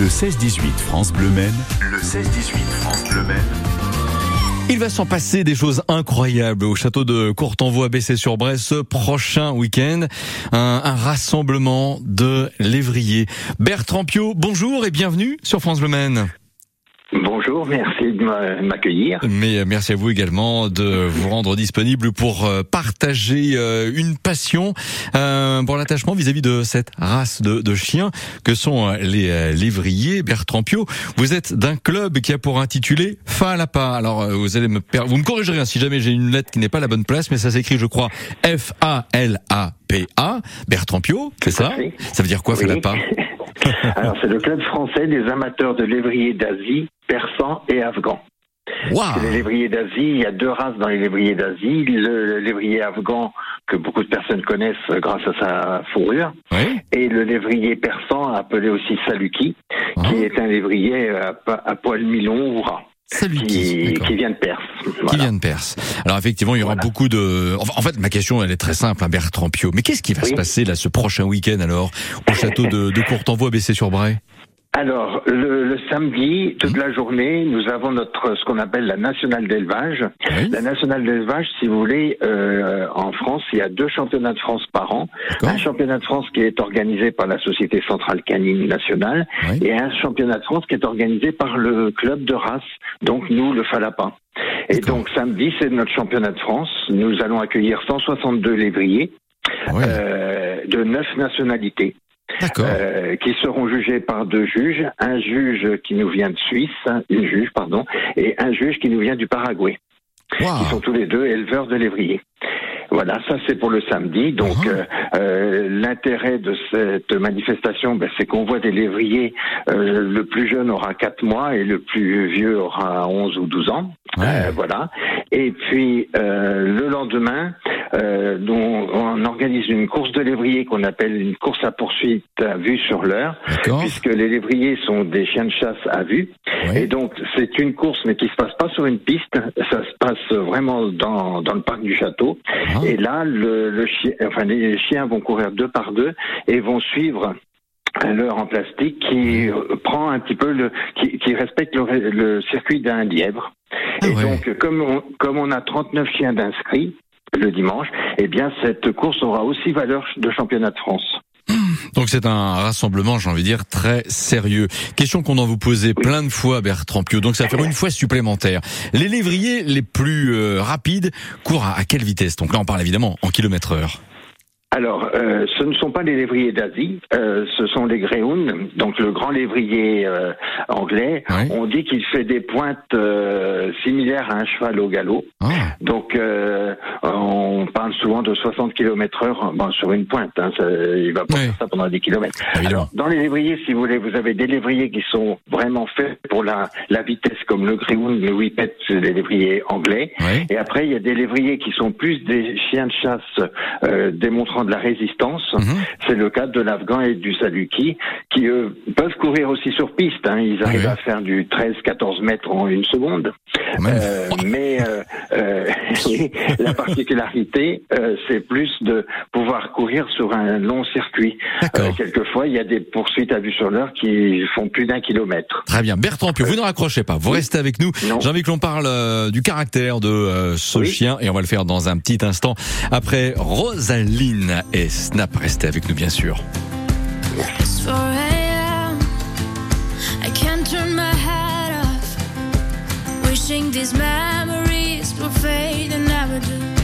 Le 16-18 France Bleu Maine. Le 16-18 France Bleu Maine. Il va s'en passer des choses incroyables au château de Courtenvaux à Bessé-sur-Bresse ce prochain week-end. Un, un, rassemblement de lévriers. Bertrand Pio, bonjour et bienvenue sur France Bleu Maine. Bonjour, merci de m'accueillir. Mais euh, merci à vous également de vous rendre disponible pour euh, partager euh, une passion pour l'attachement vis-à-vis de cette race de, de, chiens que sont les lévriers. Bertrand Pio, vous êtes d'un club qui a pour intitulé Falapa. Alors vous allez me vous me corrigerez hein, si jamais j'ai une lettre qui n'est pas la bonne place, mais ça s'écrit, je crois, F A L A P A. Bertrand Pio, c'est ça? Ça veut dire quoi oui. Falapa Alors c'est le club français des amateurs de lévriers d'Asie, persans et afghans. Wow. Les lévriers d'Asie, il y a deux races dans les lévriers d'Asie. Le, lévrier afghan, que beaucoup de personnes connaissent grâce à sa fourrure, oui. et le lévrier persan, appelé aussi saluki, Ah. qui est un lévrier à, à poil mi-long ou ras. Saluki, qui, qui, vient de Perse. Voilà. Qui vient de Perse. Alors effectivement, il y aura voilà. beaucoup de. En fait, ma question, elle est très simple, hein, Bertrand Pio. Mais qu'est-ce qui va oui. se passer là ce prochain week-end alors? Au château de, de Courtenvaux à Bessé-sur-Bray? Alors, le, le, samedi, toute mmh. la journée, nous avons notre ce qu'on appelle la nationale d'élevage. Oui. La nationale d'élevage, si vous voulez, euh, en France, il y a deux championnats de France par an. Un championnat de France qui est organisé par la Société Centrale Canine Nationale oui. et un championnat de France qui est organisé par le club de race, donc nous, le Falapin. Et donc samedi, c'est notre championnat de France. Nous allons accueillir 162 lévriers oui. euh, de neuf nationalités. Euh, qui seront jugés par deux juges, un juge qui nous vient de Suisse, une juge, pardon, et un juge qui nous vient du Paraguay, wow. qui sont tous les deux éleveurs de lévriers. Voilà, ça c'est pour le samedi. Donc uh -huh. euh, euh, l'intérêt de cette manifestation, ben, c'est qu'on voit des lévriers. Euh, le plus jeune aura 4 mois et le plus vieux aura 11 ou 12 ans. Ouais. voilà. Et puis le lendemain, euh, dont on organise une course de lévrier qu'on appelle une course à poursuite à vue sur l'heure, puisque les lévriers sont des chiens de chasse à vue. Et donc c'est une course, mais qui se passe pas sur une piste, ça se passe vraiment dans, dans le parc du château. Ah. Et là, le, le chien, enfin les chiens vont courir deux par deux et vont suivre un leurre en plastique qui prend un petit peu le, qui, qui respecte le, le circuit d'un lièvre. Ah et ouais. donc, comme on, comme on a 39 chiens d'inscrits, le dimanche, eh bien cette course aura aussi valeur de championnat de France. Donc c'est un rassemblement, j'ai envie de dire, très sérieux. Question qu'on en vous posait oui. plein de fois, Bertrand Pio. Donc ça fait une fois supplémentaire. Les lévriers les plus euh, rapides courent à, à quelle vitesse? Donc là, on parle évidemment en kilomètres heure. Alors, euh, ce ne sont pas les lévriers d'Asie, euh, ce sont les greyhounds, donc le grand lévrier euh, anglais. Oui. On dit qu'il fait des pointes similaires à un cheval au galop. Ah. Donc, euh, on parle souvent de 60 km heure bon, sur une pointe. Hein, ça, il va pas oui. faire ça pendant 10 km. Alors, dans les lévriers, si vous voulez, vous avez des lévriers qui sont vraiment faits pour la, la vitesse, comme le greyhound, le whippet, c'est des lévriers anglais. Oui. Et après, il y a des lévriers qui sont plus des chiens de chasse euh, démontrant de la résistance. Mm -hmm. C'est le cas de l'Afghan et du Saluki, qui eux, peuvent courir aussi sur piste. Hein. Ils arrivent oui. à faire du 13-14 mètres en une seconde. Euh, mais euh, oui, la particularité, euh, c'est plus de pouvoir courir sur un long circuit. Euh, quelquefois, il y a des poursuites à vue sur l'heure qui font plus d'un kilomètre. Très bien. Bertrand Pio, vous ne raccrochez pas. Vous oui. restez avec nous. J'ai envie que l'on parle euh, du caractère de euh, ce oui. chien et on va le faire dans un petit instant. Après Rosaline et Snap, restez avec nous bien sûr. Wishing these memories will fade and never do.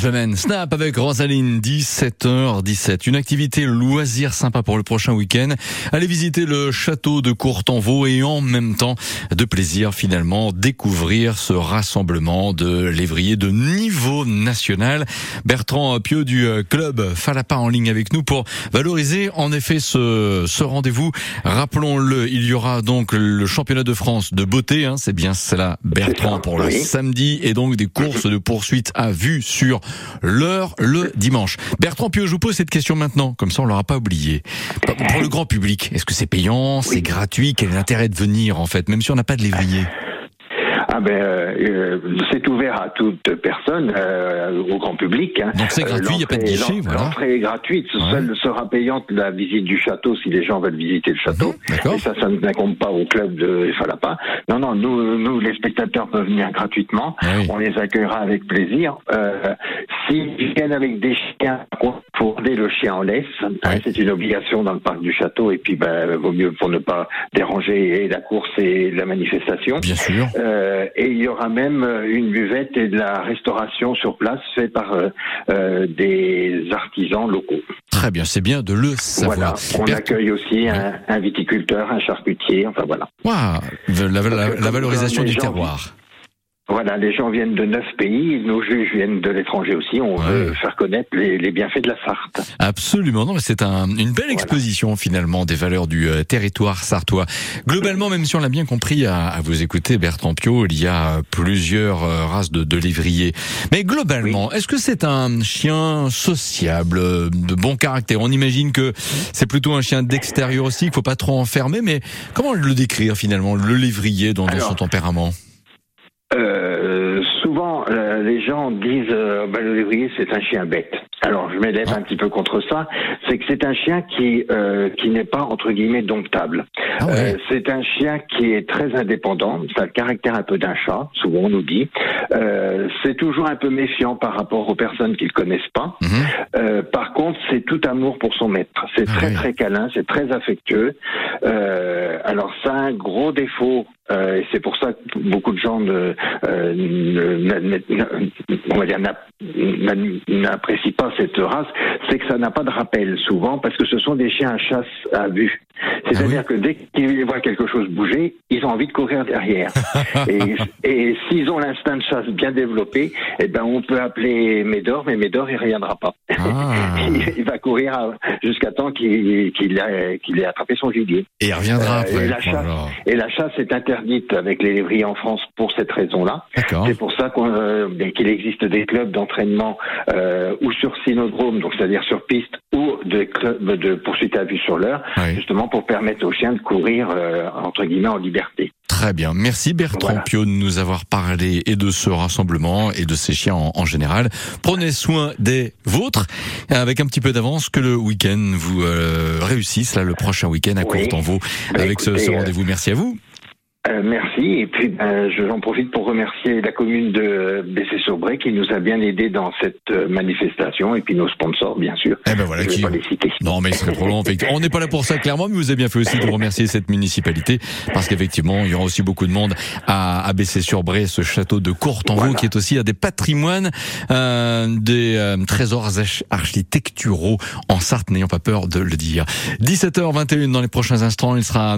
France Maine, Snap avec Rosaline, 17h17. Une activité loisir sympa pour le prochain week-end. Allez visiter le château de Courtenvaux et en même temps de plaisir finalement découvrir ce rassemblement de lévriers de niveau national. Bertrand Pieux du euh, club Falapa en ligne avec nous pour valoriser en effet ce, ce rendez-vous. Rappelons-le, il y aura donc le championnat de France de beauté, hein, c'est bien cela Bertrand pour le samedi et donc des courses de poursuite à vue sur l'heure le dimanche. Bertrand Pieux, je vous pose cette question maintenant, comme ça on l'aura pas oublié. Pour le grand public, est-ce que c'est payant, c'est gratuit, quel est l'intérêt de venir en fait, même si on n'a pas de lévrier Ah ben, euh, euh, c'est ouvert à toute personne, euh, au grand public. hein. Donc c'est gratuit, il y a pas de l'entrée- guichet, voilà. L'entrée est gratuite, Ouais. seule sera payante la visite du château si les gens veulent visiter le château. D'accord. Et ça, ça ne n'incombe pas au club de Falapa. Non, non, nous, nous, les spectateurs peuvent venir gratuitement. Ah oui. On les accueillera avec plaisir. Euh, S'ils viennent avec des chiens, pour garder le chien en laisse, hein, c'est une obligation dans le parc du château. Et puis, ben, vaut mieux pour ne pas déranger et la course et la manifestation. Bien sûr. Euh, et il y aura même euh, une buvette et de la restauration sur place faite par euh, euh, des artisans locaux. Très bien, c'est bien de le savoir. Voilà. On accueille aussi un, un viticulteur, un charcutier, enfin voilà. Waouh, la, la- la- Parce que la valorisation du terroir. Voilà, les gens viennent de neuf pays, nos juges viennent de l'étranger aussi. On Ouais. veut faire connaître les, les bienfaits de la Sarthe. Absolument, non, mais c'est un, une belle Voilà. exposition finalement des valeurs du euh, territoire sartois. Globalement, même si on l'a bien compris à, à vous écouter, Bertrand Piot, il y a plusieurs euh, races de, de lévriers. Mais globalement, est-ce que c'est un chien sociable, euh, de bon caractère? On imagine que c'est plutôt un chien d'extérieur aussi, qu'il faut pas trop enfermer. Mais comment le décrire finalement, le lévrier dans, dans Alors, son tempérament? Euh, souvent, euh, les gens disent euh, bah, le lévrier c'est un chien bête. Alors je m'élève Ah. un petit peu contre ça. C'est que c'est un chien qui euh, qui n'est pas entre guillemets domptable. Ah ouais. Euh, c'est un chien qui est très indépendant. Ça a le caractère un peu d'un chat. Souvent on nous dit. Euh, c'est toujours un peu méfiant par rapport aux personnes qui le connaissent pas. Euh, par contre, c'est tout amour pour son maître. C'est Ah très oui. très câlin, c'est très affectueux. Euh, alors ça a un gros défaut. euh, et c'est pour ça que beaucoup de gens ne, euh, ne- n'a- n'a- on va dire, n'a- n'a- n'apprécient pas cette race, c'est que ça n'a pas de rappel souvent parce que ce sont des chiens à chasse à vue. C'est-à-dire que dès qu'ils voient quelque chose bouger, ils ont envie de courir derrière. et et s'ils ont l'instinct de chasse bien développé, eh ben on peut appeler Médor, mais Médor il reviendra pas. Ah. il, va courir jusqu'à temps qu'il ait, attrapé son gibier. Et il reviendra Euh, après. et la chasse. Et la chasse est interdite avec les lévriers en France pour cette raison-là. C'est pour ça qu'on, euh, qu'il existe des clubs d'entraînement euh, ou sur synodrome, donc c'est-à-dire sur piste, ou des clubs de poursuite à vue sur l'heure, Oui. justement pour permettre aux chiens de courir euh, entre guillemets en liberté. Très bien. Merci Bertrand Pio de nous avoir parlé et de ce rassemblement et de ces chiens en, général. Prenez soin des vôtres avec un petit peu d'avance que le week-end vous euh, réussisse là le prochain week-end à oui. Courtenvaux bah, avec ce, ce rendez-vous. Merci à vous. Euh, merci. Et puis, ben, j'en profite pour remercier la commune de Bessé-sur-Bray qui nous a bien aidés dans cette euh, manifestation et puis nos sponsors, bien sûr. Eh ben voilà, qui... Non, mais c'est trop long. On n'est pas là pour ça, clairement, mais vous avez bien fait aussi de remercier cette municipalité parce qu'effectivement, il y aura aussi beaucoup de monde à, à Bessé-sur-Bray, ce château de Courtenvaux qui est aussi à des patrimoines, euh, des euh, trésors architecturaux en Sarthe, n'ayant pas peur de le dire. 17h21 dans les prochains instants, il sera